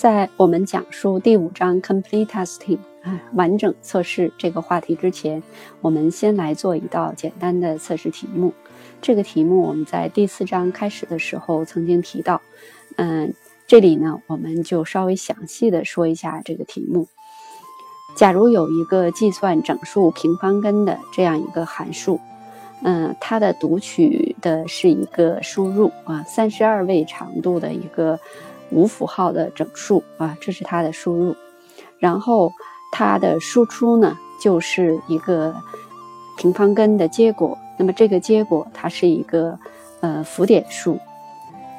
在我们讲述第五章 complete testing 啊完整测试这个话题之前，我们先来做一道简单的测试题目。这个题目我们在第四章开始的时候曾经提到，嗯，这里呢我们就稍微详细的说一下这个题目。假如有一个计算整数平方根的这样一个函数，嗯，它的读取的是一个输入啊，三十二位长度的一个。无符号的整数啊，这是它的输入，然后它的输出呢，就是一个平方根的结果。那么这个结果它是一个呃浮点数。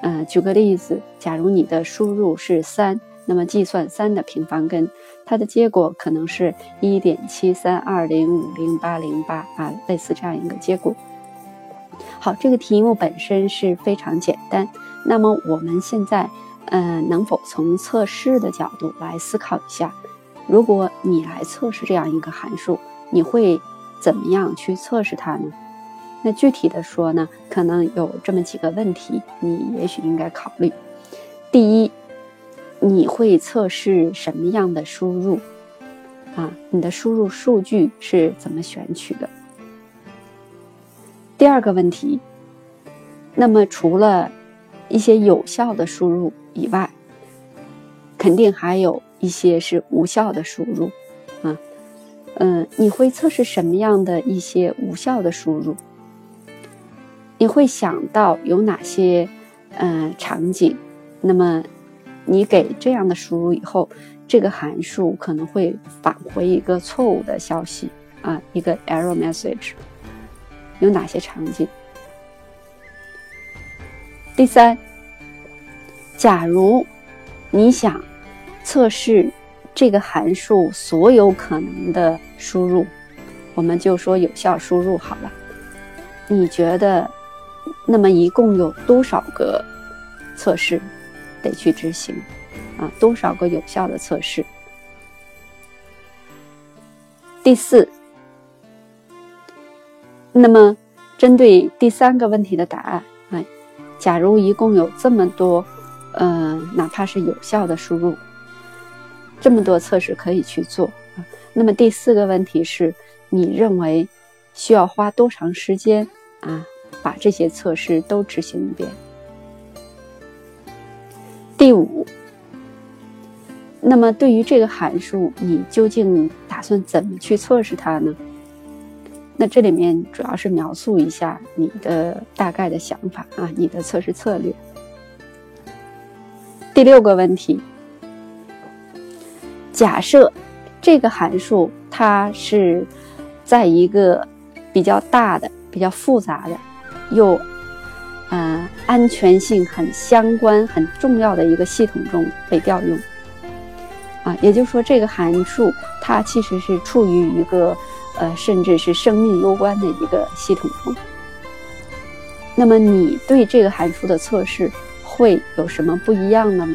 嗯，举个例子，假如你的输入是三，那么计算三的平方根，它的结果可能是一点七三二零五零八零八啊，类似这样一个结果。好，这个题目本身是非常简单。那么我们现在。嗯，能否从测试的角度来思考一下？如果你来测试这样一个函数，你会怎么样去测试它呢？那具体的说呢，可能有这么几个问题，你也许应该考虑。第一，你会测试什么样的输入？啊，你的输入数据是怎么选取的？第二个问题，那么除了一些有效的输入，以外，肯定还有一些是无效的输入，啊，嗯，你会测试什么样的一些无效的输入？你会想到有哪些嗯场景？那么你给这样的输入以后，这个函数可能会返回一个错误的消息啊，一个 error message。有哪些场景？第三。假如你想测试这个函数所有可能的输入，我们就说有效输入好了。你觉得，那么一共有多少个测试得去执行？啊，多少个有效的测试？第四，那么针对第三个问题的答案，假如一共有这么多。嗯，哪怕是有效的输入，这么多测试可以去做啊。那么第四个问题是，你认为需要花多长时间啊？把这些测试都执行一遍。第五，那么对于这个函数，你究竟打算怎么去测试它呢？那这里面主要是描述一下你的大概的想法啊，你的测试策略。第六个问题：假设这个函数它是在一个比较大的、比较复杂的、又嗯安全性很相关、很重要的一个系统中被调用啊，也就是说，这个函数它其实是处于一个呃甚至是生命攸关的一个系统中。那么，你对这个函数的测试？会有什么不一样的吗？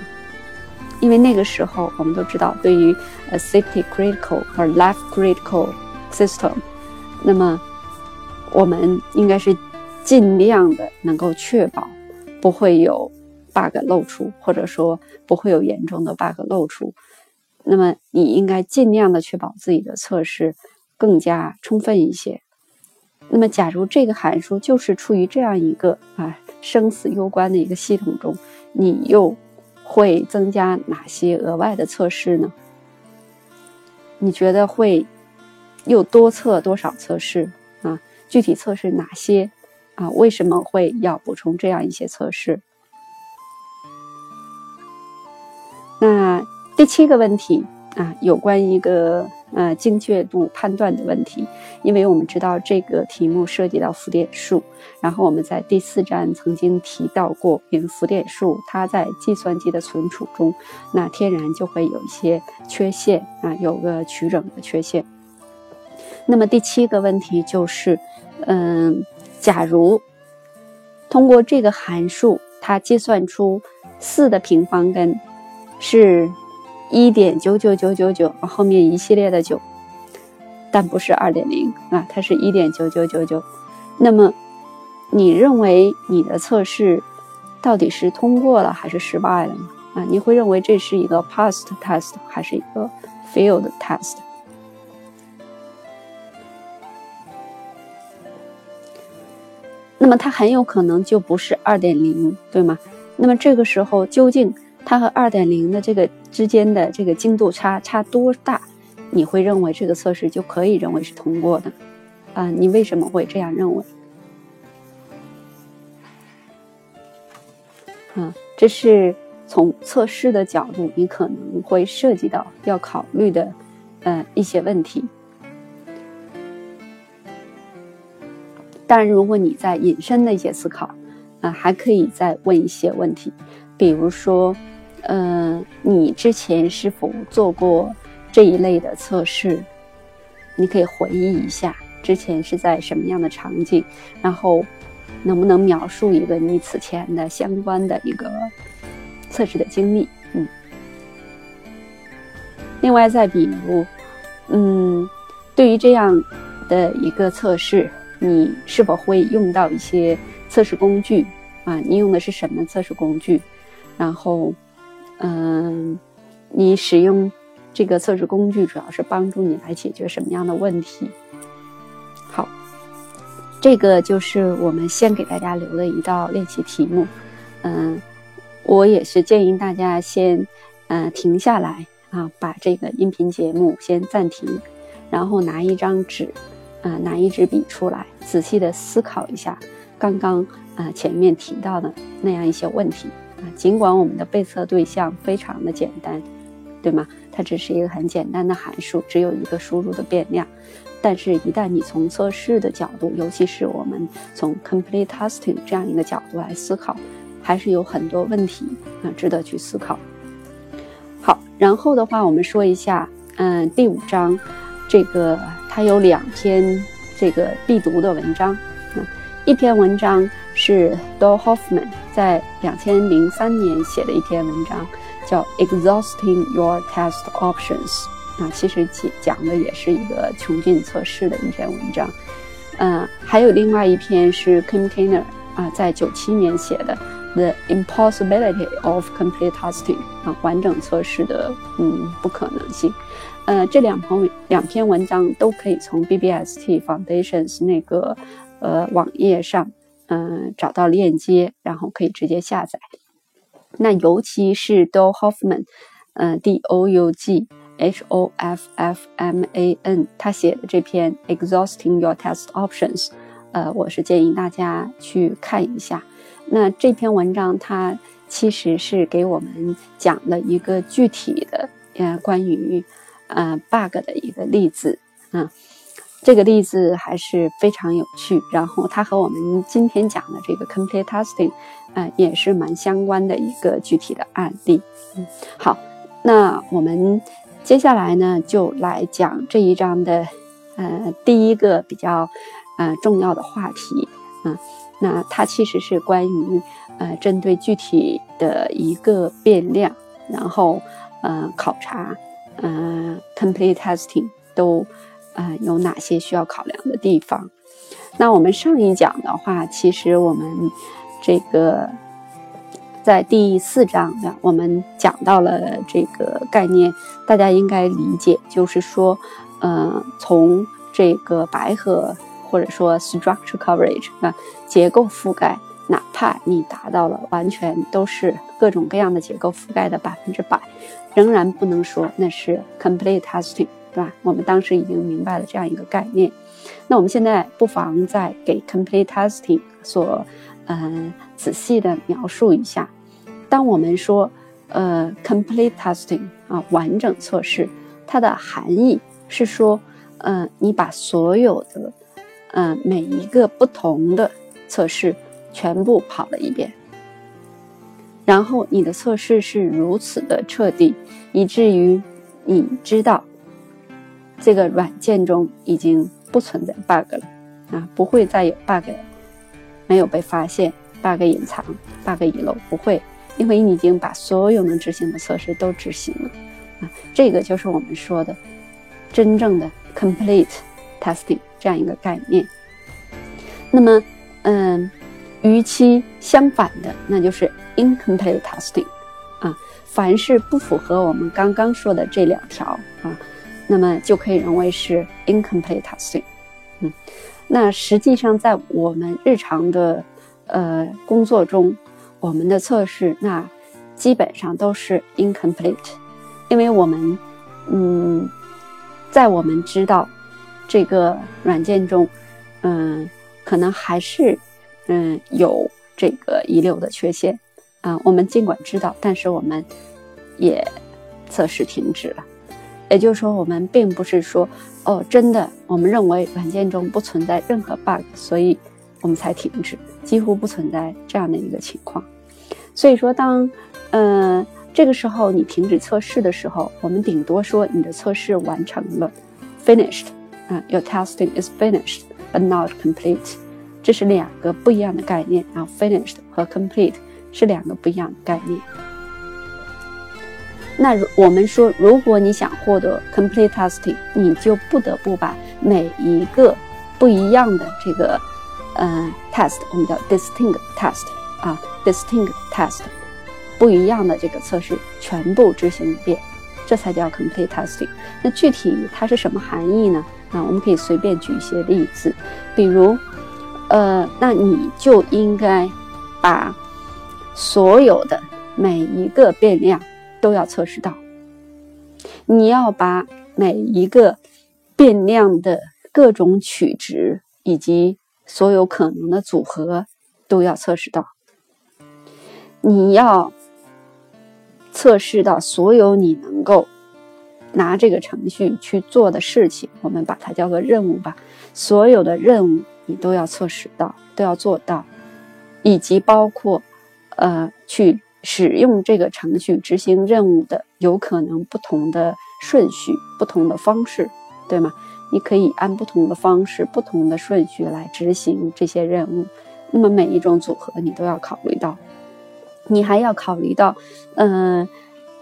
因为那个时候我们都知道，对于呃 safety critical 和 life critical system，那么我们应该是尽量的能够确保不会有 bug 露出，或者说不会有严重的 bug 露出。那么你应该尽量的确保自己的测试更加充分一些。那么假如这个函数就是处于这样一个啊。生死攸关的一个系统中，你又会增加哪些额外的测试呢？你觉得会又多测多少测试啊？具体测试哪些啊？为什么会要补充这样一些测试？那第七个问题啊，有关一个。呃，精确度判断的问题，因为我们知道这个题目涉及到浮点数，然后我们在第四站曾经提到过，因为浮点数它在计算机的存储中，那天然就会有一些缺陷啊，有个取整的缺陷。那么第七个问题就是，嗯，假如通过这个函数，它计算出四的平方根是。一点九九九九九，后面一系列的九，但不是二点零啊，它是一点九九九九。那么，你认为你的测试到底是通过了还是失败了呢？啊，你会认为这是一个 passed test 还是一个 failed test？那么它很有可能就不是二点零，对吗？那么这个时候究竟它和二点零的这个之间的这个精度差差多大？你会认为这个测试就可以认为是通过的？啊，你为什么会这样认为？啊，这是从测试的角度，你可能会涉及到要考虑的，呃，一些问题。当然，如果你在引申的一些思考，啊，还可以再问一些问题，比如说，呃，你之前是否做过这一类的测试？你可以回忆一下之前是在什么样的场景，然后。能不能描述一个你此前的相关的一个测试的经历？嗯，另外再比如，嗯，对于这样的一个测试，你是否会用到一些测试工具啊？你用的是什么测试工具？然后，嗯，你使用这个测试工具主要是帮助你来解决什么样的问题？好这个就是我们先给大家留的一道练习题目，嗯，我也是建议大家先，嗯，停下来啊，把这个音频节目先暂停，然后拿一张纸，啊，拿一支笔出来，仔细的思考一下刚刚啊前面提到的那样一些问题啊。尽管我们的被测对象非常的简单，对吗？它只是一个很简单的函数，只有一个输入的变量。但是，一旦你从测试的角度，尤其是我们从 complete testing 这样一个角度来思考，还是有很多问题啊值得去思考。好，然后的话，我们说一下，嗯，第五章，这个它有两篇这个必读的文章，一篇文章是 Do Hoffman 在两千零三年写的一篇文章，叫 Exhausting Your Test Options。啊，其实讲讲的也是一个穷尽测试的一篇文章，嗯，还有另外一篇是 Container 啊，在九七年写的 The Impossibility of Complete Testing 啊，完整测试的嗯不可能性，呃，这两篇两篇文章都可以从 BBST Foundations 那个呃网页上嗯找到链接，然后可以直接下载。那尤其是 Do Hoffman，嗯，D O U G。H O F F M A N，他写的这篇《Exhausting Your Test Options》，呃，我是建议大家去看一下。那这篇文章它其实是给我们讲了一个具体的，呃，关于呃 bug 的一个例子啊。这个例子还是非常有趣，然后它和我们今天讲的这个 Complete Testing，啊，也是蛮相关的一个具体的案例。嗯，好，那我们。接下来呢，就来讲这一章的，呃，第一个比较，呃，重要的话题啊。那它其实是关于，呃，针对具体的一个变量，然后，呃，考察，呃，complete testing 都，呃，有哪些需要考量的地方。那我们上一讲的话，其实我们这个。在第四章的，我们讲到了这个概念，大家应该理解，就是说，呃，从这个白盒或者说 structure coverage 啊，结构覆盖，哪怕你达到了完全都是各种各样的结构覆盖的百分之百，仍然不能说那是 complete testing，对吧？我们当时已经明白了这样一个概念，那我们现在不妨再给 complete testing 所，嗯，仔细的描述一下。当我们说，呃，complete testing 啊，完整测试，它的含义是说，嗯，你把所有的，嗯，每一个不同的测试全部跑了一遍，然后你的测试是如此的彻底，以至于你知道这个软件中已经不存在 bug 了，啊，不会再有 bug，没有被发现，bug 隐藏，bug 遗漏，不会。因为你已经把所有能执行的测试都执行了，啊，这个就是我们说的真正的 complete testing 这样一个概念。那么，嗯，与其相反的，那就是 incomplete testing，啊。凡是不符合我们刚刚说的这两条啊，那么就可以认为是 incomplete testing。嗯，那实际上在我们日常的呃工作中，我们的测试那基本上都是 incomplete，因为我们嗯，在我们知道这个软件中，嗯，可能还是嗯有这个遗留的缺陷。啊，我们尽管知道，但是我们也测试停止了。也就是说，我们并不是说，哦，真的，我们认为软件中不存在任何 bug，所以我们才停止，几乎不存在这样的一个情况。所以说，当嗯这个时候你停止测试的时候，我们顶多说你的测试完成了，finished，啊，your testing is finished but not complete，这是两个不一样的概念啊，finished 和 complete。是两个不一样的概念。那我们说，如果你想获得 complete testing，你就不得不把每一个不一样的这个呃 test，我们叫 distinct test 啊，distinct test，不一样的这个测试全部执行一遍，这才叫 complete testing。那具体它是什么含义呢？啊，我们可以随便举一些例子，比如，呃，那你就应该把所有的每一个变量都要测试到，你要把每一个变量的各种取值以及所有可能的组合都要测试到，你要测试到所有你能够拿这个程序去做的事情，我们把它叫做任务吧。所有的任务你都要测试到，都要做到，以及包括。呃，去使用这个程序执行任务的有可能不同的顺序、不同的方式，对吗？你可以按不同的方式、不同的顺序来执行这些任务。那么每一种组合你都要考虑到，你还要考虑到，嗯，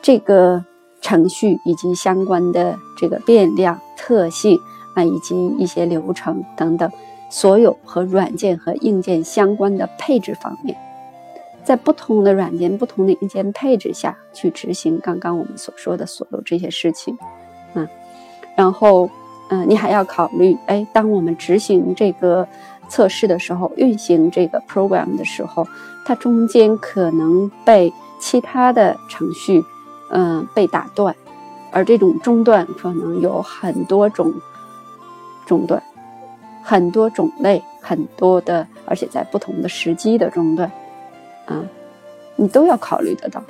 这个程序以及相关的这个变量特性啊，以及一些流程等等，所有和软件和硬件相关的配置方面。在不同的软件、不同的硬件配置下去执行刚刚我们所说的所有这些事情，啊，然后，嗯，你还要考虑，哎，当我们执行这个测试的时候，运行这个 program 的时候，它中间可能被其他的程序，嗯，被打断，而这种中断可能有很多种中断，很多种类，很多的，而且在不同的时机的中断。啊，你都要考虑得到，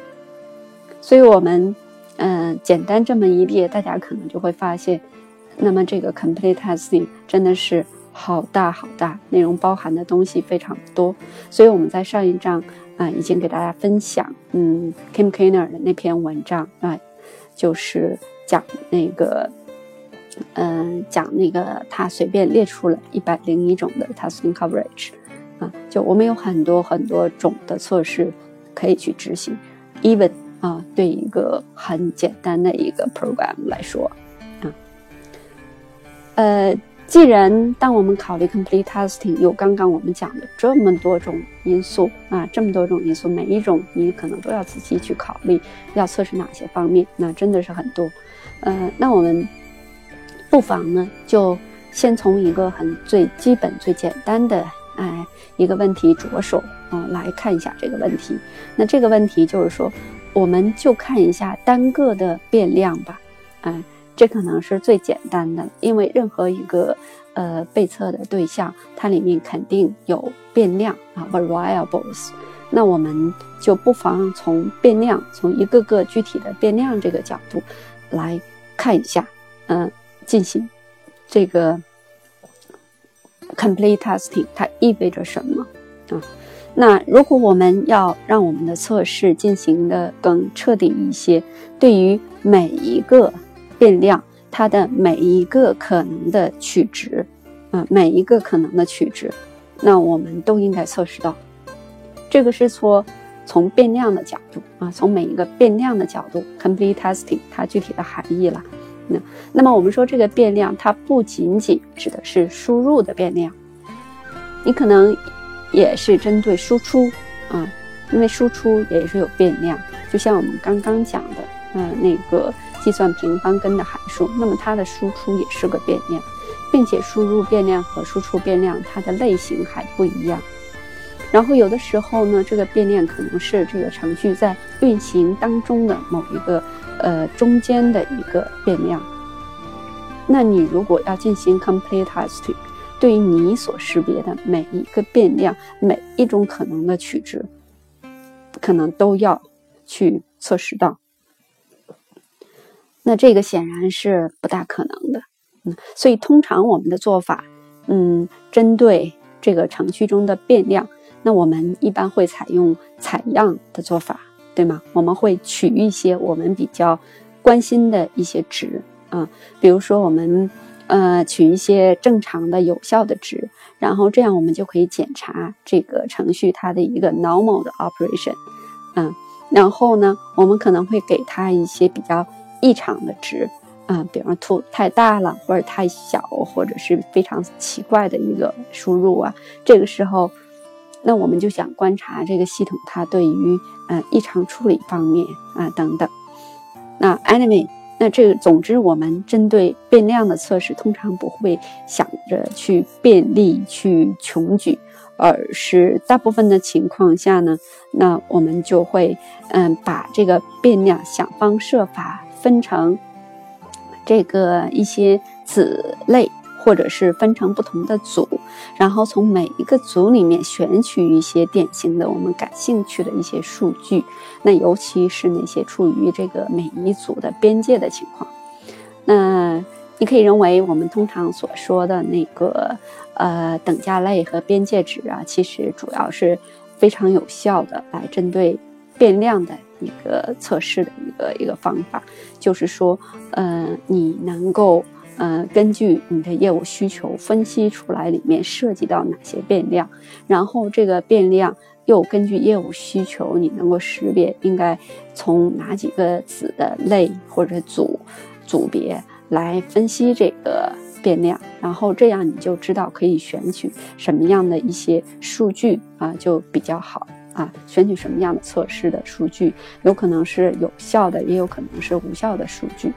所以，我们嗯，简单这么一列，大家可能就会发现，那么这个 complete testing 真的是好大好大，内容包含的东西非常多。所以我们在上一章啊，已经给大家分享，嗯，Kim Kiner 的那篇文章啊，就是讲那个，嗯，讲那个他随便列出了一百零一种的 testing coverage。啊，就我们有很多很多种的测试可以去执行，even 啊，对一个很简单的一个 program 来说，啊，呃，既然当我们考虑 complete testing 有刚刚我们讲的这么多种因素啊，这么多种因素，每一种你可能都要仔细去考虑要测试哪些方面，那真的是很多，呃，那我们不妨呢，就先从一个很最基本、最简单的。哎，一个问题着手啊，来看一下这个问题。那这个问题就是说，我们就看一下单个的变量吧。哎，这可能是最简单的，因为任何一个呃被测的对象，它里面肯定有变量啊，variables。那我们就不妨从变量，从一个个具体的变量这个角度来看一下，嗯，进行这个。Complete testing 它意味着什么啊？那如果我们要让我们的测试进行的更彻底一些，对于每一个变量它的每一个可能的取值，啊，每一个可能的取值，那我们都应该测试到。这个是说从变量的角度啊，从每一个变量的角度，Complete testing 它具体的含义了。那那么我们说这个变量，它不仅仅指的是输入的变量，你可能也是针对输出啊，因为输出也是有变量，就像我们刚刚讲的，嗯，那个计算平方根的函数，那么它的输出也是个变量，并且输入变量和输出变量它的类型还不一样。然后有的时候呢，这个变量可能是这个程序在运行当中的某一个呃中间的一个变量。那你如果要进行 complete test，对于你所识别的每一个变量，每一种可能的取值，可能都要去测试到。那这个显然是不大可能的，嗯，所以通常我们的做法，嗯，针对这个程序中的变量，那我们一般会采用采样的做法，对吗？我们会取一些我们比较关心的一些值。啊，比如说我们呃取一些正常的有效的值，然后这样我们就可以检查这个程序它的一个 normal 的 operation，嗯，然后呢，我们可能会给它一些比较异常的值，啊，比方图太大了，或者太小，或者是非常奇怪的一个输入啊，这个时候，那我们就想观察这个系统它对于呃异常处理方面啊等等，那 anyway。那这个，总之，我们针对变量的测试，通常不会想着去便利、去穷举，而是大部分的情况下呢，那我们就会，嗯，把这个变量想方设法分成这个一些子类。或者是分成不同的组，然后从每一个组里面选取一些典型的我们感兴趣的一些数据，那尤其是那些处于这个每一组的边界的情况。那你可以认为我们通常所说的那个呃等价类和边界值啊，其实主要是非常有效的来针对变量的一个测试的一个一个方法，就是说，呃，你能够。呃，根据你的业务需求分析出来里面涉及到哪些变量，然后这个变量又根据业务需求，你能够识别应该从哪几个子的类或者组组别来分析这个变量，然后这样你就知道可以选取什么样的一些数据啊，就比较好啊，选取什么样的测试的数据，有可能是有效的，也有可能是无效的数据。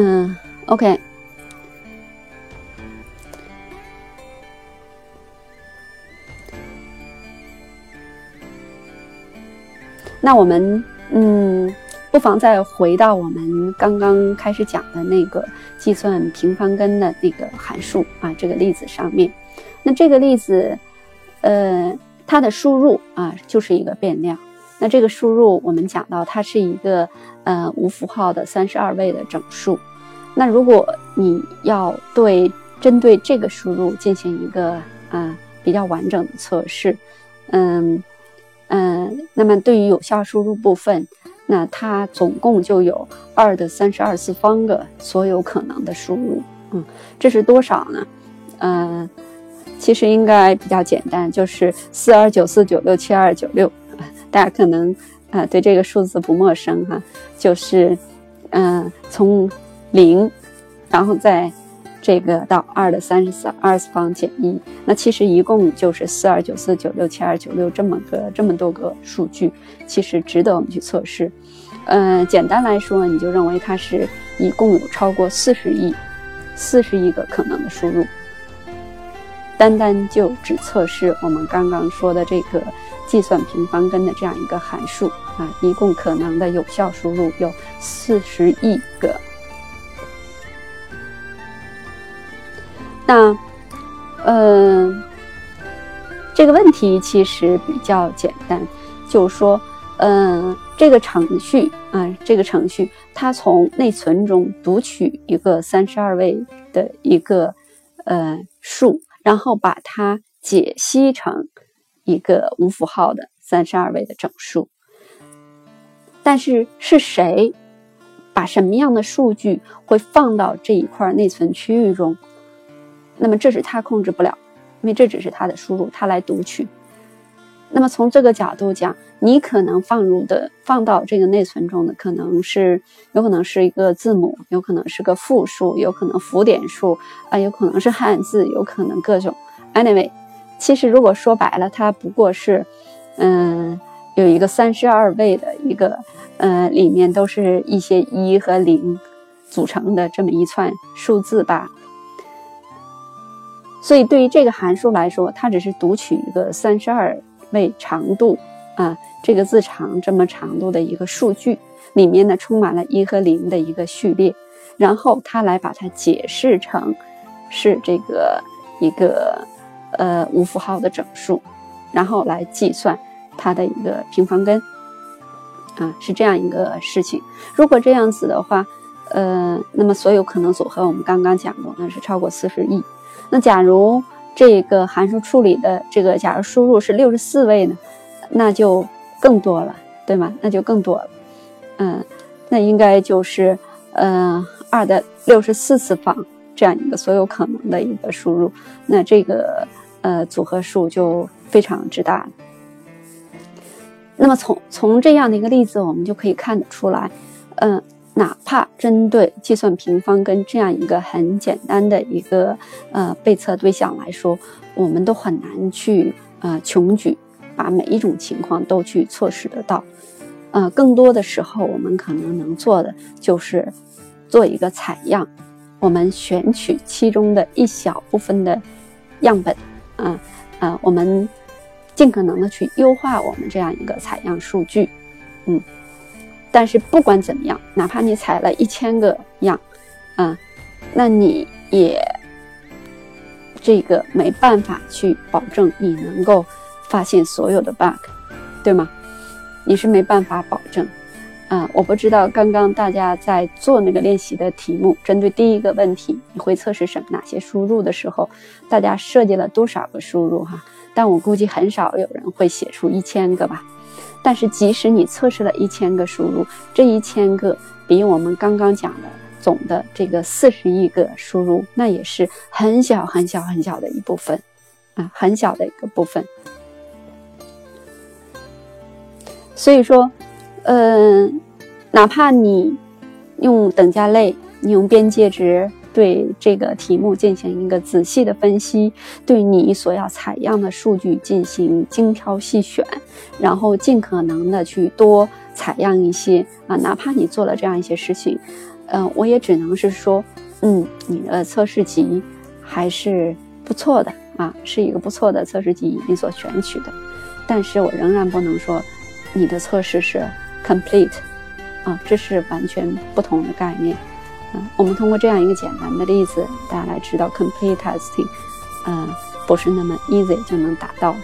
嗯，OK。那我们嗯，不妨再回到我们刚刚开始讲的那个计算平方根的那个函数啊，这个例子上面。那这个例子，呃，它的输入啊，就是一个变量。那这个输入，我们讲到它是一个呃无符号的三十二位的整数。那如果你要对针对这个输入进行一个啊比较完整的测试，嗯嗯，那么对于有效输入部分，那它总共就有二的三十二次方个所有可能的输入。嗯，这是多少呢？嗯，其实应该比较简单，就是四二九四九六七二九六。大家可能啊对这个数字不陌生哈，就是嗯从零，然后再这个到二的三十四二次方减一，那其实一共就是四二九四九六七二九六这么个这么多个数据，其实值得我们去测试。嗯，简单来说，你就认为它是一共有超过四十亿四十亿个可能的输入，单单就只测试我们刚刚说的这个。计算平方根的这样一个函数啊，一共可能的有效输入有四十亿个。那，嗯，这个问题其实比较简单，就是说，嗯，这个程序啊，这个程序它从内存中读取一个三十二位的一个呃数，然后把它解析成。一个无符号的三十二位的整数，但是是谁把什么样的数据会放到这一块内存区域中？那么这是他控制不了，因为这只是他的输入，他来读取。那么从这个角度讲，你可能放入的放到这个内存中的，可能是有可能是一个字母，有可能是个复数，有可能浮点数啊，有可能是汉字，有可能各种。Anyway。其实，如果说白了，它不过是，嗯，有一个三十二位的一个，呃，里面都是一些一和零组成的这么一串数字吧。所以对于这个函数来说，它只是读取一个三十二位长度啊，这个字长这么长度的一个数据，里面呢充满了一和零的一个序列，然后它来把它解释成是这个一个呃无符号的整数，然后来计算它的一个平方根啊，是这样一个事情。如果这样子的话，呃，那么所有可能组合我们刚刚讲过，那是超过四十亿。那假如这个函数处理的这个，假如输入是六十四位呢，那就更多了，对吗？那就更多了，嗯，那应该就是呃二的六十四次方这样一个所有可能的一个输入，那这个呃组合数就非常之大。那么从从这样的一个例子，我们就可以看得出来，嗯。哪怕针对计算平方根这样一个很简单的一个呃被测对象来说，我们都很难去呃穷举，把每一种情况都去测试得到。呃，更多的时候，我们可能能做的就是做一个采样，我们选取其中的一小部分的样本，啊啊，我们尽可能的去优化我们这样一个采样数据，嗯。但是不管怎么样，哪怕你采了一千个样，啊，那你也这个没办法去保证你能够发现所有的 bug，对吗？你是没办法保证，啊，我不知道刚刚大家在做那个练习的题目，针对第一个问题，你会测试什么哪些输入的时候，大家设计了多少个输入哈？但我估计很少有人会写出一千个吧。但是，即使你测试了一千个输入，这一千个比我们刚刚讲的总的这个四十亿个输入，那也是很小很小很小的一部分，啊，很小的一个部分。所以说，嗯，哪怕你用等价类，你用边界值。对这个题目进行一个仔细的分析，对你所要采样的数据进行精挑细选，然后尽可能的去多采样一些啊，哪怕你做了这样一些事情，嗯，我也只能是说，嗯，你的测试集还是不错的啊，是一个不错的测试集你所选取的，但是我仍然不能说你的测试是 complete，啊，这是完全不同的概念。嗯，我们通过这样一个简单的例子，大家来知道 complete testing，嗯，不是那么 easy 就能达到。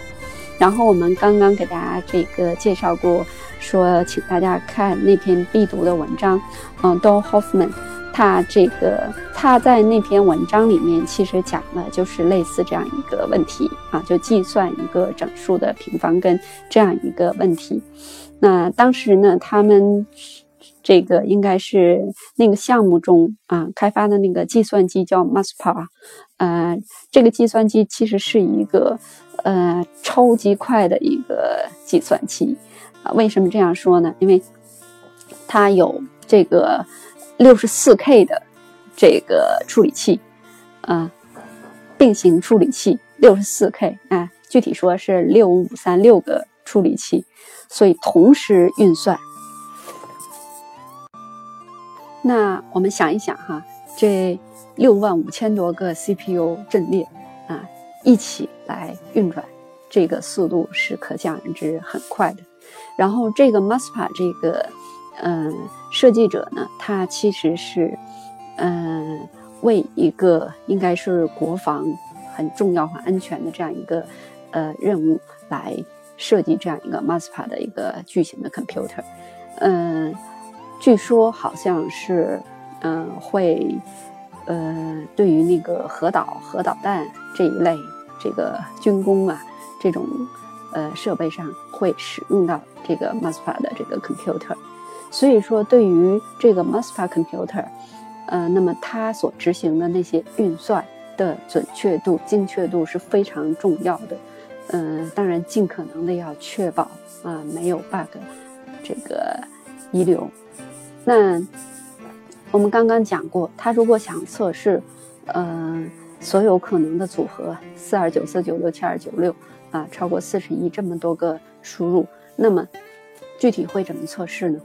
然后我们刚刚给大家这个介绍过，说请大家看那篇必读的文章，嗯，Don Hoffman，他这个他在那篇文章里面其实讲的就是类似这样一个问题啊，就计算一个整数的平方根这样一个问题。那当时呢，他们。这个应该是那个项目中啊开发的那个计算机叫 MASPA，呃，这个计算机其实是一个呃超级快的一个计算机啊。为什么这样说呢？因为它有这个六十四 K 的这个处理器啊，并行处理器六十四 K 啊，具体说是六五三六个处理器，所以同时运算。那我们想一想哈，这六万五千多个 CPU 阵列啊，一起来运转，这个速度是可想而知很快的。然后这个 MASPA 这个嗯设计者呢，他其实是嗯为一个应该是国防很重要和安全的这样一个呃任务来设计这样一个 MASPA 的一个巨型的 computer，嗯。据说好像是，嗯，会，呃，对于那个核导、核导弹这一类这个军工啊，这种呃设备上会使用到这个 MASPA 的这个 computer。所以说，对于这个 MASPA computer，呃，那么它所执行的那些运算的准确度、精确度是非常重要的。嗯，当然，尽可能的要确保啊没有 bug，这个遗留。那我们刚刚讲过，他如果想测试，呃，所有可能的组合，四二九四九六七二九六啊，超过四十亿这么多个输入，那么具体会怎么测试呢？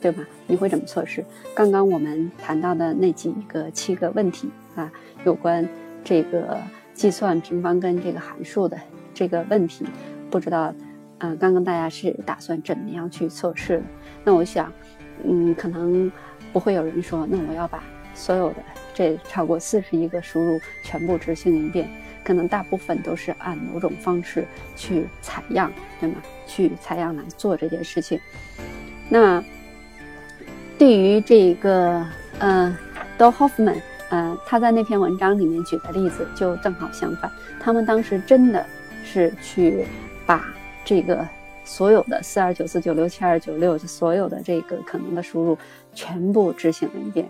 对吧？你会怎么测试？刚刚我们谈到的那几个七个问题啊，有关这个计算平方根这个函数的这个问题，不知道，嗯，刚刚大家是打算怎么样去测试？那我想，嗯，可能不会有人说，那我要把所有的这超过四十一个输入全部执行一遍。可能大部分都是按某种方式去采样，对吗？去采样来做这件事情。那。对于这个，呃，Do Hoffman，呃，他在那篇文章里面举的例子就正好相反。他们当时真的是去把这个所有的四二九四九六七二九六所有的这个可能的输入全部执行了一遍。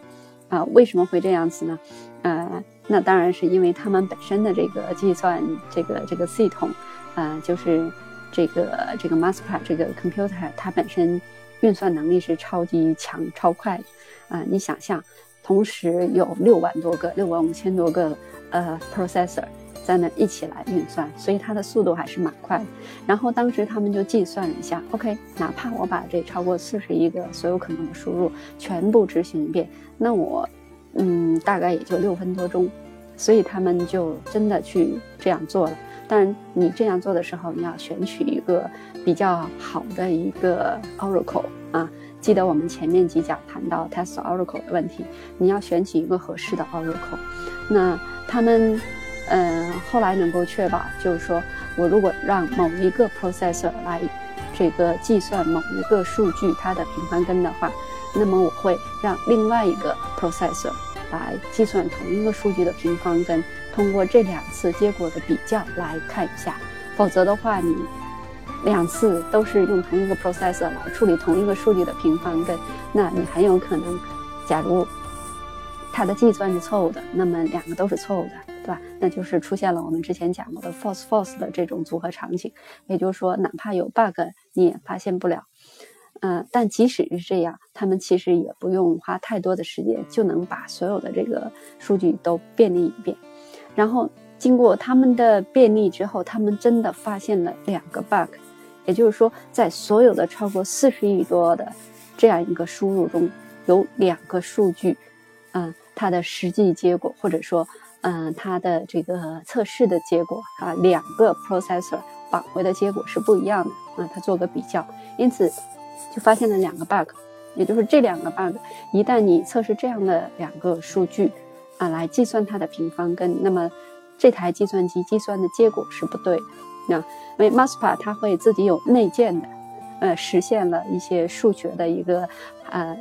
啊，为什么会这样子呢？呃，那当然是因为他们本身的这个计算这个这个系统，啊，就是这个这个 Maspa 这个 computer 它本身。运算能力是超级强、超快的啊！你想象，同时有六万多个、六万五千多个呃 processor 在那一起来运算，所以它的速度还是蛮快的。然后当时他们就计算了一下，OK，哪怕我把这超过四十亿个所有可能的输入全部执行一遍，那我嗯大概也就六分多钟。所以他们就真的去这样做了。但你这样做的时候，你要选取一个比较好的一个 Oracle 啊。记得我们前面几讲谈到 Test Oracle 的问题，你要选取一个合适的 Oracle。那他们，呃，后来能够确保，就是说我如果让某一个 processor 来这个计算某一个数据它的平方根的话，那么我会让另外一个 processor 来计算同一个数据的平方根。通过这两次结果的比较来看一下，否则的话，你两次都是用同一个 processor 来处理同一个数据的平方根，那你很有可能，假如它的计算是错误的，那么两个都是错误的，对吧？那就是出现了我们之前讲过的 false false 的这种组合场景，也就是说，哪怕有 bug 你也发现不了。嗯，但即使是这样，他们其实也不用花太多的时间就能把所有的这个数据都便利一遍。然后经过他们的便利之后，他们真的发现了两个 bug，也就是说，在所有的超过四十亿多的这样一个输入中，有两个数据，嗯，它的实际结果或者说，嗯，它的这个测试的结果啊，两个 processor 返回的结果是不一样的啊，它做个比较，因此就发现了两个 bug，也就是这两个 bug，一旦你测试这样的两个数据。啊，来计算它的平方根，那么这台计算机计算的结果是不对的。那因为 Maspa 它会自己有内建的，呃，实现了一些数学的一个，呃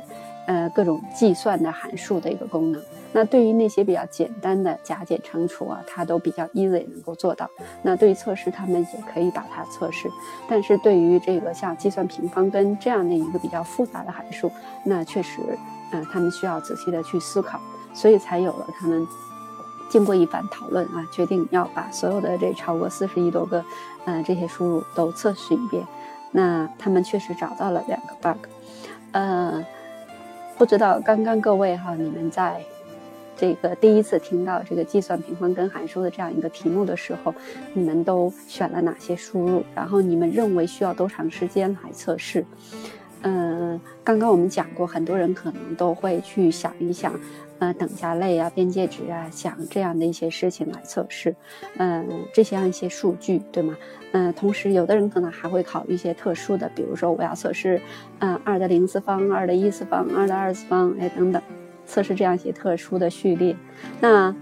呃各种计算的函数的一个功能。那对于那些比较简单的加减乘除啊，它都比较 easy 能够做到。那对于测试，他们也可以把它测试。但是对于这个像计算平方根这样的一个比较复杂的函数，那确实，嗯，他们需要仔细的去思考。所以才有了他们经过一番讨论啊，决定要把所有的这超过四十亿多个，嗯，这些输入都测试一遍。那他们确实找到了两个 bug，呃，不知道刚刚各位哈，你们在这个第一次听到这个计算平方根函数的这样一个题目的时候，你们都选了哪些输入？然后你们认为需要多长时间来测试？嗯，刚刚我们讲过，很多人可能都会去想一想。呃，等价类啊，边界值啊，想这样的一些事情来测试，嗯，这些样一些数据，对吗？嗯，同时有的人可能还会考虑一些特殊的，比如说我要测试，嗯，二的零次方、二的一次方、二的二次方，哎，等等，测试这样一些特殊的序列。那，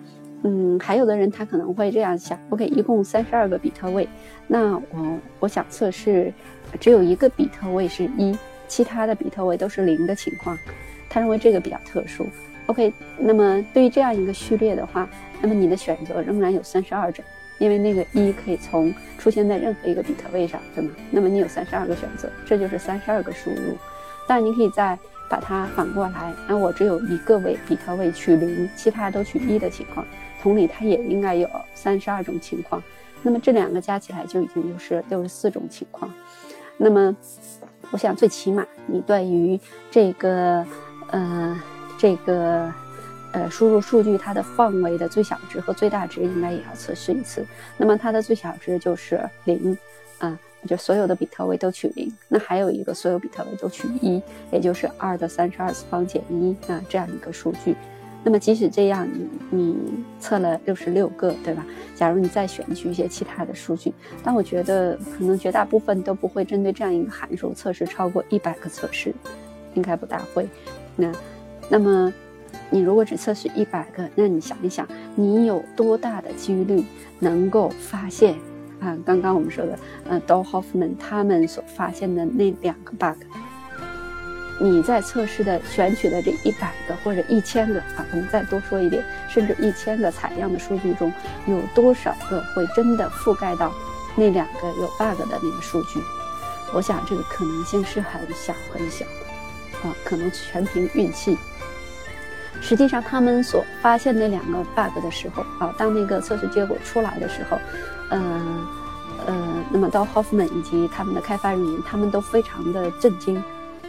嗯，还有的人他可能会这样想，OK，一共三十二个比特位，那我我想测试只有一个比特位是一，其他的比特位都是零的情况，他认为这个比较特殊。OK，那么对于这样一个序列的话，那么你的选择仍然有三十二种，因为那个一可以从出现在任何一个比特位上，对吗？那么你有三十二个选择，这就是三十二个输入。但，你可以在把它反过来，那我只有一个位比特位取零，其他都取一的情况，同理，它也应该有三十二种情况。那么这两个加起来就已经就是六十四种情况。那么，我想最起码你对于这个，呃。这个，呃，输入数据它的范围的最小值和最大值应该也要测试一次。那么它的最小值就是零，啊，就所有的比特位都取零，那还有一个所有比特位都取一，也就是二的三十二次方减一啊这样一个数据。那么即使这样，你你测了六十六个，对吧？假如你再选取一些其他的数据，但我觉得可能绝大部分都不会针对这样一个函数测试超过一百个测试，应该不大会。那那么你如果只测试一百个，那你想一想，你有多大的几率能够发现？啊，刚刚我们说的，呃 d o Hoffman 他们所发现的那两个 bug，你在测试的选取的这一百个或者一千个啊，我们再多说一点，甚至一千个采样的数据中，有多少个会真的覆盖到那两个有 bug 的那个数据？我想这个可能性是很小很小，啊，可能全凭运气。实际上，他们所发现那两个 bug 的时候，啊，当那个测试结果出来的时候。嗯呃，那么到 Hoffman 以及他们的开发人员，他们都非常的震惊，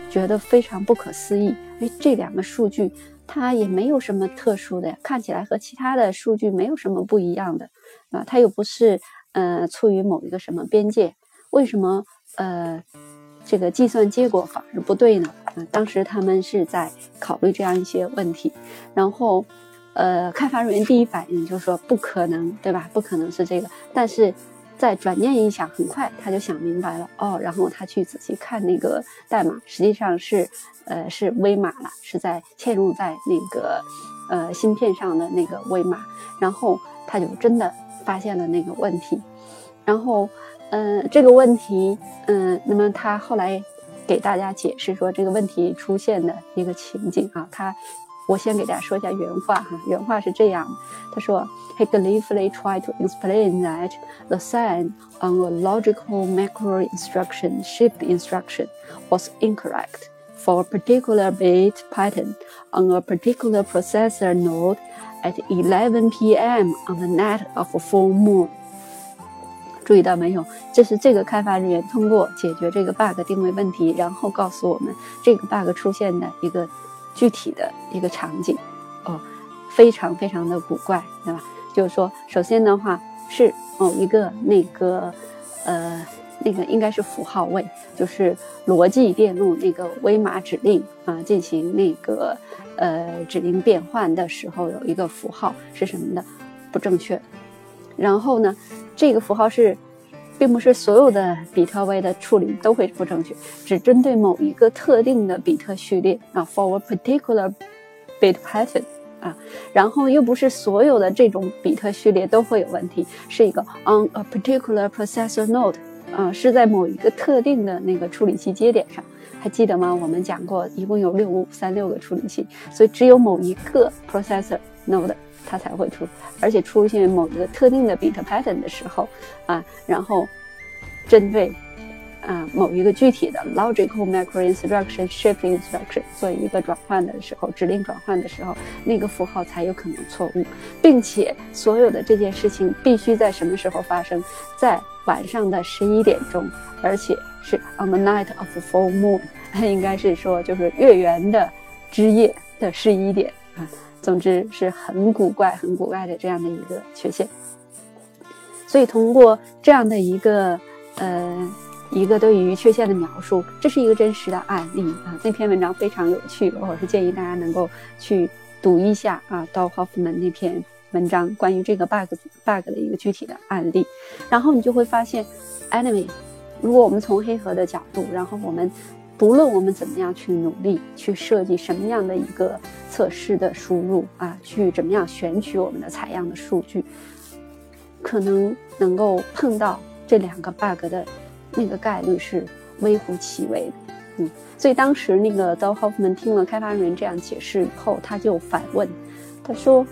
觉得非常不可思议。哎，这两个数据它也没有什么特殊的呀，看起来和其他的数据没有什么不一样的啊，它又不是呃处于某一个什么边界，为什么呃这个计算结果反而不对呢？啊，当时他们是在考虑这样一些问题，然后。呃，开发人员第一反应就是说不可能，对吧？不可能是这个。但是在转念一想，很快他就想明白了哦。然后他去仔细看那个代码，实际上是呃是微码了，是在嵌入在那个呃芯片上的那个微码。然后他就真的发现了那个问题。然后嗯，这个问题嗯，那么他后来给大家解释说这个问题出现的一个情景啊，他。我先给大家说一下原话哈，原话是这样的，他说：“He gleefully tried to explain that the sign on a logical macro instruction shift instruction was incorrect for a particular bit pattern on a particular processor node at 11 p.m. on the night of a full moon。”注意到没有？这是这个开发人员通过解决这个 bug 定位问题，然后告诉我们这个 bug 出现的一个。 具体的一个场景，哦，非常非常的古怪，对吧？就是说，首先的话是某一个那个，呃，那个应该是符号位，就是逻辑电路那个微码指令啊，进行那个呃指令变换的时候，有一个符号是什么的不正确。然后呢，这个符号是。并不是所有的比特位的处理都会不正确，只针对某一个特定的比特序列啊，for a particular bit pattern 啊，然后又不是所有的这种比特序列都会有问题，是一个 on a particular processor node 啊，是在某一个特定的那个处理器节点上，还记得吗？我们讲过，一共有六五三六个处理器，所以只有某一个 processor node。它才会出，而且出现某一个特定的 bit pattern 的时候，啊，然后针对啊某一个具体的 logical macro instruction shift instruction 做一个转换的时候，指令转换的时候，那个符号才有可能错误，并且所有的这件事情必须在什么时候发生？在晚上的十一点钟，而且是 on the night of the full moon，应该是说就是月圆的之夜的十一点啊。总之是很古怪、很古怪的这样的一个缺陷，所以通过这样的一个呃一个对于缺陷的描述，这是一个真实的案例啊。那篇文章非常有趣，我是建议大家能够去读一下啊。到 Hoffman 那篇文章关于这个 bug bug 的一个具体的案例，然后你就会发现，anyway，如果我们从黑盒的角度，然后我们。不论我们怎么样去努力，去设计什么样的一个测试的输入啊，去怎么样选取我们的采样的数据，可能能够碰到这两个 bug 的那个概率是微乎其微的。嗯，所以当时那个 d o Hoffman 听了开发人员这样解释以后，他就反问，他说：“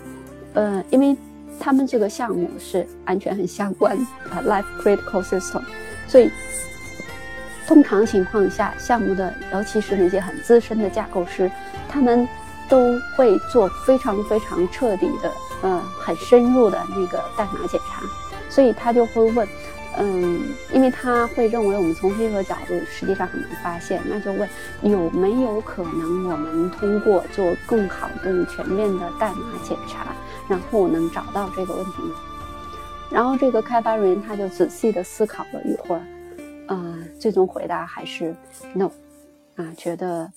呃，因为他们这个项目是安全很相关啊，life critical system，所以。”通常情况下，项目的尤其是那些很资深的架构师，他们都会做非常非常彻底的，嗯，很深入的那个代码检查。所以他就会问，嗯，因为他会认为我们从黑盒角度实际上很难发现，那就问有没有可能我们通过做更好、更全面的代码检查，然后能找到这个问题呢？然后这个开发人员他就仔细的思考了一会儿。啊，最终回答还是 no，啊，觉得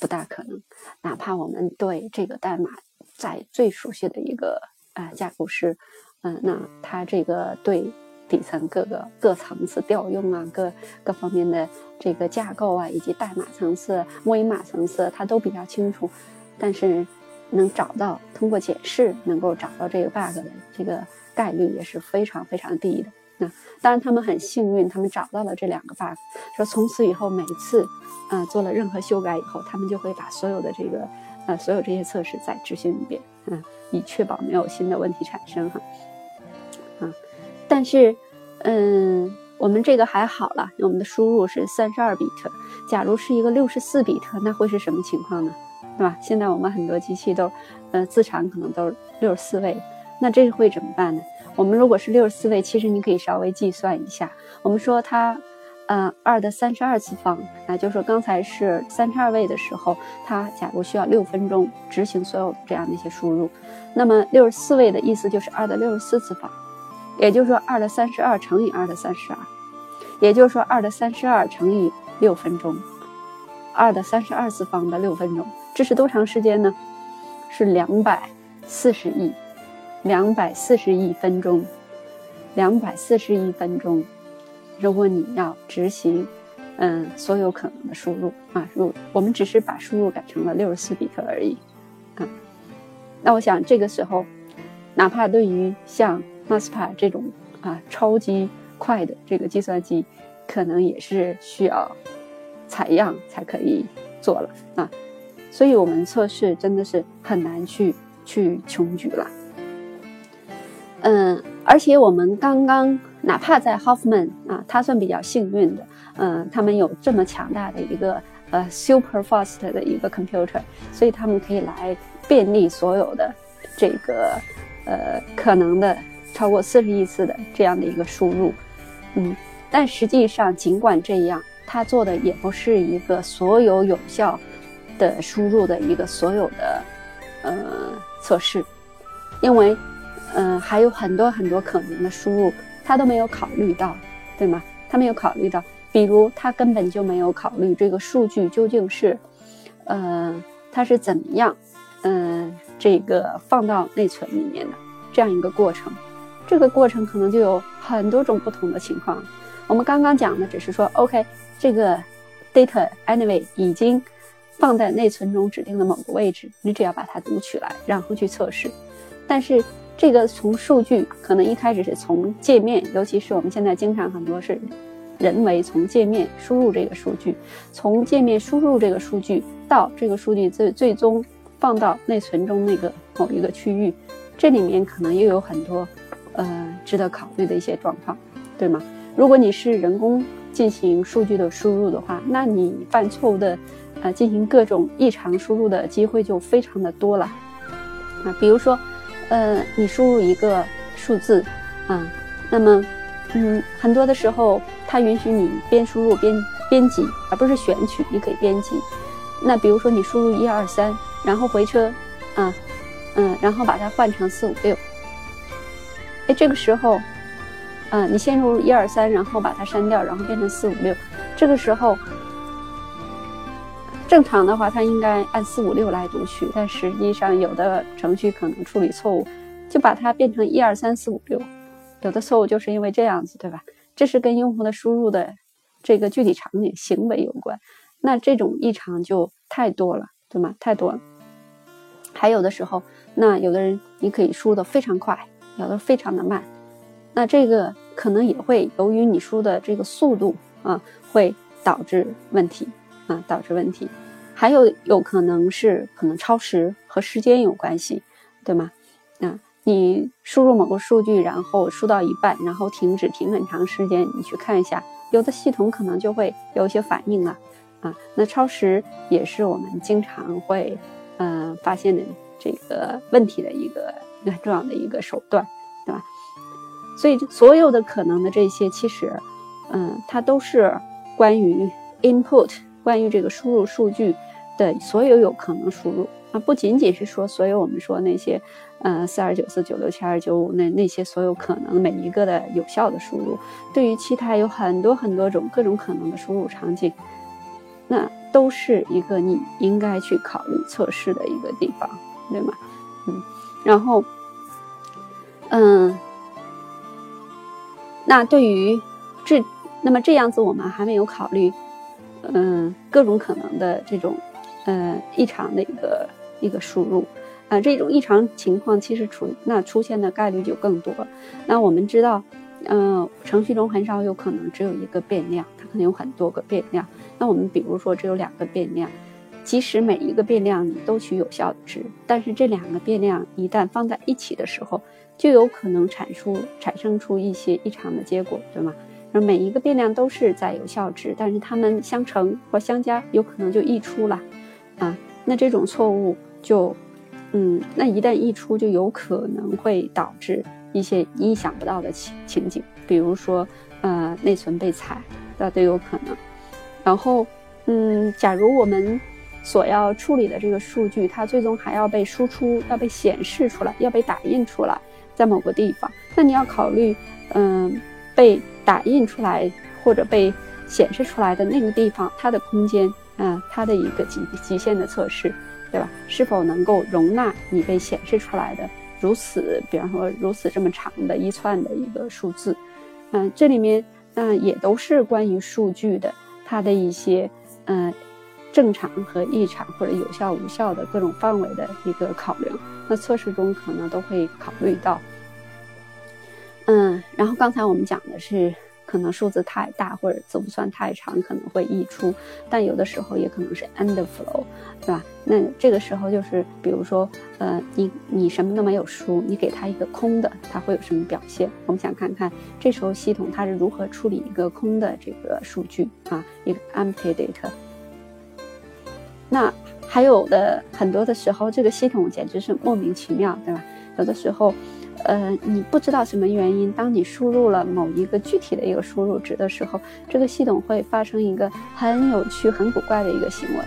不大可能。哪怕我们对这个代码在最熟悉的一个啊架构师，嗯，那他这个对底层各个各层次调用啊，各各方面的这个架构啊，以及代码层次、模型码层次，他都比较清楚，但是能找到通过解释能够找到这个 bug 的这个概率也是非常非常低的。那当然，他们很幸运，他们找到了这两个 bug。说从此以后，每次，呃，做了任何修改以后，他们就会把所有的这个，呃，所有这些测试再执行一遍，嗯，以确保没有新的问题产生哈。啊，但是，嗯，我们这个还好了，我们的输入是三十二比特。假如是一个六十四比特，那会是什么情况呢？对吧？现在我们很多机器都，呃，自产可能都是六十四位，那这会怎么办呢？我们如果是六十四位，其实你可以稍微计算一下。我们说它，呃，二的三十二次方，那就是说刚才是三十二位的时候，它假如需要六分钟执行所有这样的一些输入，那么六十四位的意思就是二的六十四次方，也就是说二的三十二乘以二的三十二，也就是说二的三十二乘以六分钟，二的三十二次方的六分钟，这是多长时间呢？是两百四十亿。两百四十亿分钟，两百四十亿分钟。如果你要执行，嗯，所有可能的输入啊，入我们只是把输入改成了六十四比特而已，啊。那我想这个时候，哪怕对于像 Maspa 这种啊超级快的这个计算机，可能也是需要采样才可以做了啊。所以我们测试真的是很难去去穷举了。嗯，而且我们刚刚哪怕在 Hoffman 啊，他算比较幸运的，嗯，他们有这么强大的一个呃 super fast 的一个 computer，所以他们可以来便利所有的这个呃可能的超过四十亿次的这样的一个输入，嗯，但实际上尽管这样，他做的也不是一个所有有效的输入的一个所有的呃测试，因为。嗯，还有很多很多可能的输入，他都没有考虑到，对吗？他没有考虑到，比如他根本就没有考虑这个数据究竟是，呃，它是怎么样，嗯，这个放到内存里面的这样一个过程，这个过程可能就有很多种不同的情况。我们刚刚讲的只是说，OK，这个 data anyway 已经放在内存中指定的某个位置，你只要把它读取来，然后去测试，但是。这个从数据可能一开始是从界面，尤其是我们现在经常很多是人为从界面输入这个数据，从界面输入这个数据到这个数据最最终放到内存中那个某一个区域，这里面可能又有很多呃值得考虑的一些状况，对吗？如果你是人工进行数据的输入的话，那你犯错误的呃进行各种异常输入的机会就非常的多了啊，比如说。呃，你输入一个数字，啊，那么，嗯，很多的时候，它允许你边输入边编辑，而不是选取，你可以编辑。那比如说你输入一二三，然后回车，啊，嗯，然后把它换成四五六。哎，这个时候，啊，你先入一二三，然后把它删掉，然后变成四五六，这个时候。正常的话，它应该按四五六来读取，但实际上有的程序可能处理错误，就把它变成一二三四五六。有的错误就是因为这样子，对吧？这是跟用户的输入的这个具体场景行为有关。那这种异常就太多了，对吗？太多了。还有的时候，那有的人你可以输的非常快，有的非常的慢。那这个可能也会由于你输的这个速度啊，会导致问题啊，导致问题。还有有可能是可能超时和时间有关系，对吗？啊，你输入某个数据，然后输到一半，然后停止，停很长时间，你去看一下，有的系统可能就会有一些反应了，啊，那超时也是我们经常会嗯发现的这个问题的一个很重要的一个手段，对吧？所以所有的可能的这些，其实嗯，它都是关于 input。关于这个输入数据的所有有可能输入啊，不仅仅是说所有我们说那些，呃，四二九四九六七二九五那那些所有可能每一个的有效的输入，对于其他有很多很多种各种可能的输入场景，那都是一个你应该去考虑测试的一个地方，对吗？嗯，然后，嗯，那对于这，那么这样子我们还没有考虑，嗯，各种可能的这种。呃，异常的一个一个输入，啊，这种异常情况其实出那出现的概率就更多。那我们知道，嗯，程序中很少有可能只有一个变量，它可能有很多个变量。那我们比如说只有两个变量，即使每一个变量你都取有效值，但是这两个变量一旦放在一起的时候，就有可能产出产生出一些异常的结果，对吗？而每一个变量都是在有效值，但是它们相乘或相加，有可能就溢出了。啊，那这种错误就，嗯，那一旦溢出，就有可能会导致一些意想不到的情情景，比如说，呃，内存被踩，那都有可能。然后，嗯，假如我们所要处理的这个数据，它最终还要被输出，要被显示出来，要被打印出来，在某个地方，那你要考虑，嗯，被打印出来或者被显示出来的那个地方，它的空间。嗯，它的一个极极限的测试，对吧？是否能够容纳你被显示出来的如此，比方说如此这么长的一串的一个数字？嗯，这里面嗯也都是关于数据的，它的一些嗯正常和异常或者有效无效的各种范围的一个考量。那测试中可能都会考虑到。嗯，然后刚才我们讲的是。可能数字太大或者字不算太长，可能会溢出，但有的时候也可能是 end flow，对吧？那这个时候就是，比如说，呃，你你什么都没有输，你给它一个空的，它会有什么表现？我们想看看这时候系统它是如何处理一个空的这个数据啊，一个 empty data。那还有的很多的时候，这个系统简直是莫名其妙，对吧？有的时候。呃，你不知道什么原因，当你输入了某一个具体的一个输入值的时候，这个系统会发生一个很有趣、很古怪的一个行为。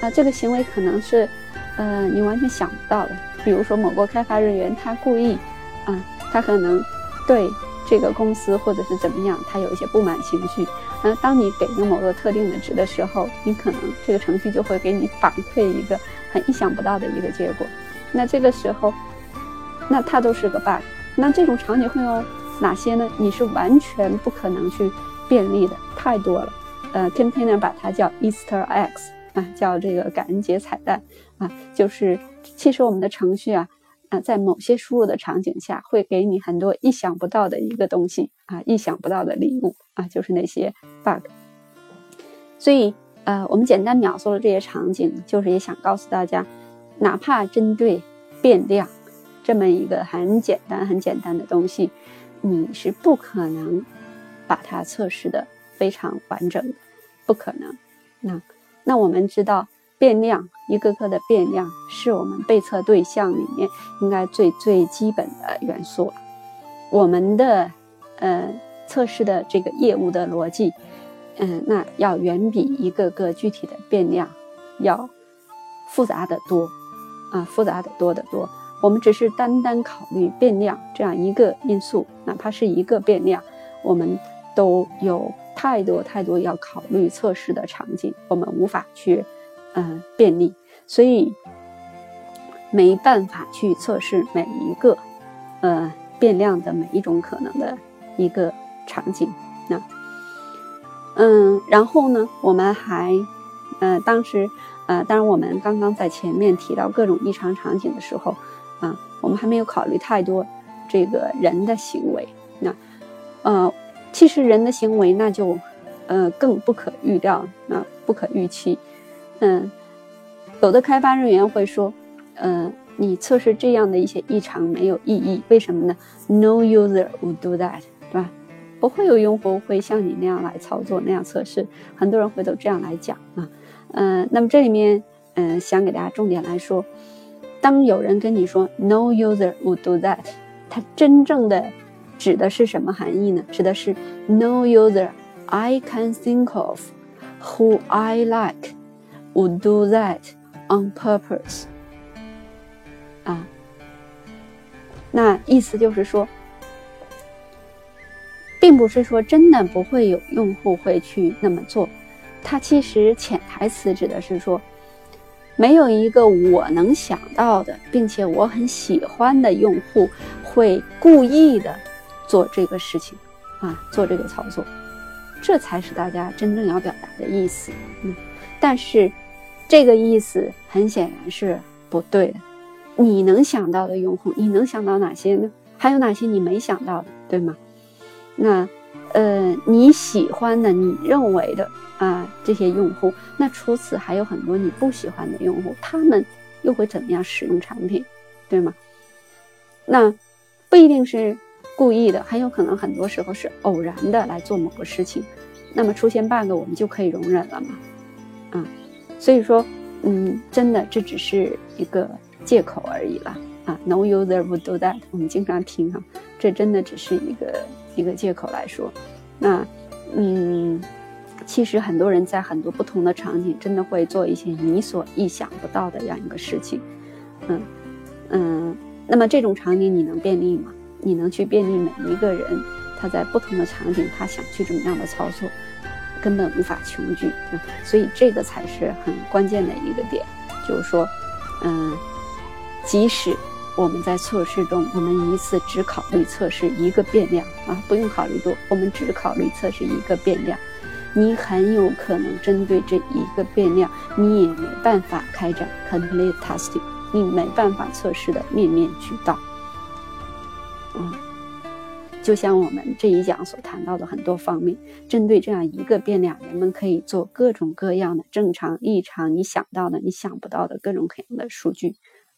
啊，这个行为可能是，呃，你完全想不到的。比如说，某个开发人员他故意，啊，他可能对这个公司或者是怎么样，他有一些不满情绪。那当你给了某个特定的值的时候，你可能这个程序就会给你反馈一个很意想不到的一个结果。那这个时候。那它都是个 bug，那这种场景会有哪些呢？你是完全不可能去便利的，太多了。呃，Container 把它叫 Easter eggs 啊，叫这个感恩节彩蛋啊，就是其实我们的程序啊，啊，在某些输入的场景下会给你很多意想不到的一个东西啊，意想不到的礼物啊，就是那些 bug。所以呃，我们简单描述了这些场景，就是也想告诉大家，哪怕针对变量。这么一个很简单、很简单的东西，你是不可能把它测试的非常完整的，不可能。那那我们知道，变量一个个的变量是我们被测对象里面应该最最基本的元素了。我们的呃测试的这个业务的逻辑，嗯，那要远比一个个具体的变量要复杂的多啊，复杂的多得多。我们只是单单考虑变量这样一个因素，哪怕是一个变量，我们都有太多太多要考虑测试的场景，我们无法去，嗯，便利，所以没办法去测试每一个，呃，变量的每一种可能的一个场景。那，嗯，然后呢，我们还，呃，当时，呃，当然我们刚刚在前面提到各种异常场景的时候。啊，我们还没有考虑太多这个人的行为。那，呃，其实人的行为那就，呃，更不可预料，啊，不可预期。嗯，有的开发人员会说，嗯，你测试这样的一些异常没有意义，为什么呢？No user would do that，对吧？不会有用户会像你那样来操作那样测试。很多人会都这样来讲啊，嗯，那么这里面，嗯，想给大家重点来说。当有人跟你说 “No user would do that”，它真正的指的是什么含义呢？指的是 “No user I can think of who I like would do that on purpose”。啊，那意思就是说，并不是说真的不会有用户会去那么做，它其实潜台词指的是说，没有一个我能想到的，并且我很喜欢的用户会故意的做这个事情啊，做这个操作。这才是大家真正要表达的意思，嗯，但是这个意思很显然是不对的。你能想到的用户，你能想到哪些呢？还有哪些你没想到的，对吗？那，呃，你喜欢的、你认为的啊这些用户，那除此还有很多你不喜欢的用户，他们又会怎么样使用产品，对吗？那不一定是。故意的，很有可能很多时候是偶然的来做某个事情，那么出现 bug 我们就可以容忍了嘛？啊，所以说，嗯，真的这只是一个借口而已了啊。No user would do that，我们经常听哈，这真的只是一个一个借口来说。那，嗯，其实很多人在很多不同的场景，真的会做一些你所意想不到的这样一个事情。嗯嗯，那么这种场景你能便利吗？你能去便利每一个人，他在不同的场景，他想去怎么样的操作，根本无法穷举。所以这个才是很关键的一个点，就是说，嗯，即使我们在测试中，我们一次只考虑测试一个变量啊，不用考虑多，我们只考虑测试一个变量，你很有可能针对这一个变量，你也没办法开展 complete testing，你没办法测试的面面俱到。嗯，就像我们这一讲所谈到的很多方面，针对这样一个变量，人们可以做各种各样的正常、异常，你想到的、你想不到的各种各样的数据。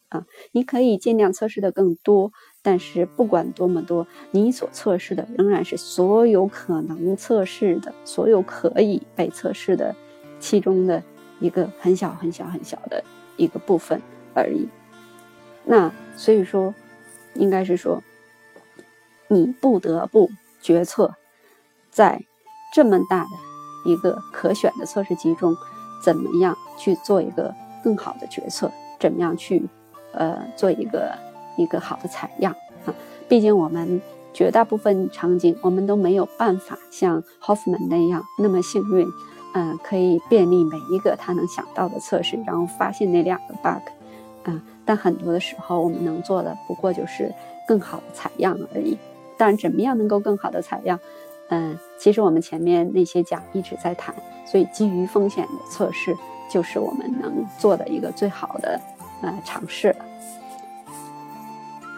啊，你可以尽量测试的更多，但是不管多么多，你所测试的仍然是所有可能测试的、所有可以被测试的其中的一个很小、很小、很小的一个部分而已。那所以说，应该是说。你不得不决策，在这么大的一个可选的测试集中，怎么样去做一个更好的决策？怎么样去呃做一个一个好的采样啊？毕竟我们绝大部分场景，我们都没有办法像 Hoffman 那样那么幸运，嗯，可以便利每一个他能想到的测试，然后发现那两个 bug，啊，但很多的时候我们能做的不过就是更好的采样而已。但怎么样能够更好的采样？嗯，其实我们前面那些讲一直在谈，所以基于风险的测试就是我们能做的一个最好的呃尝试。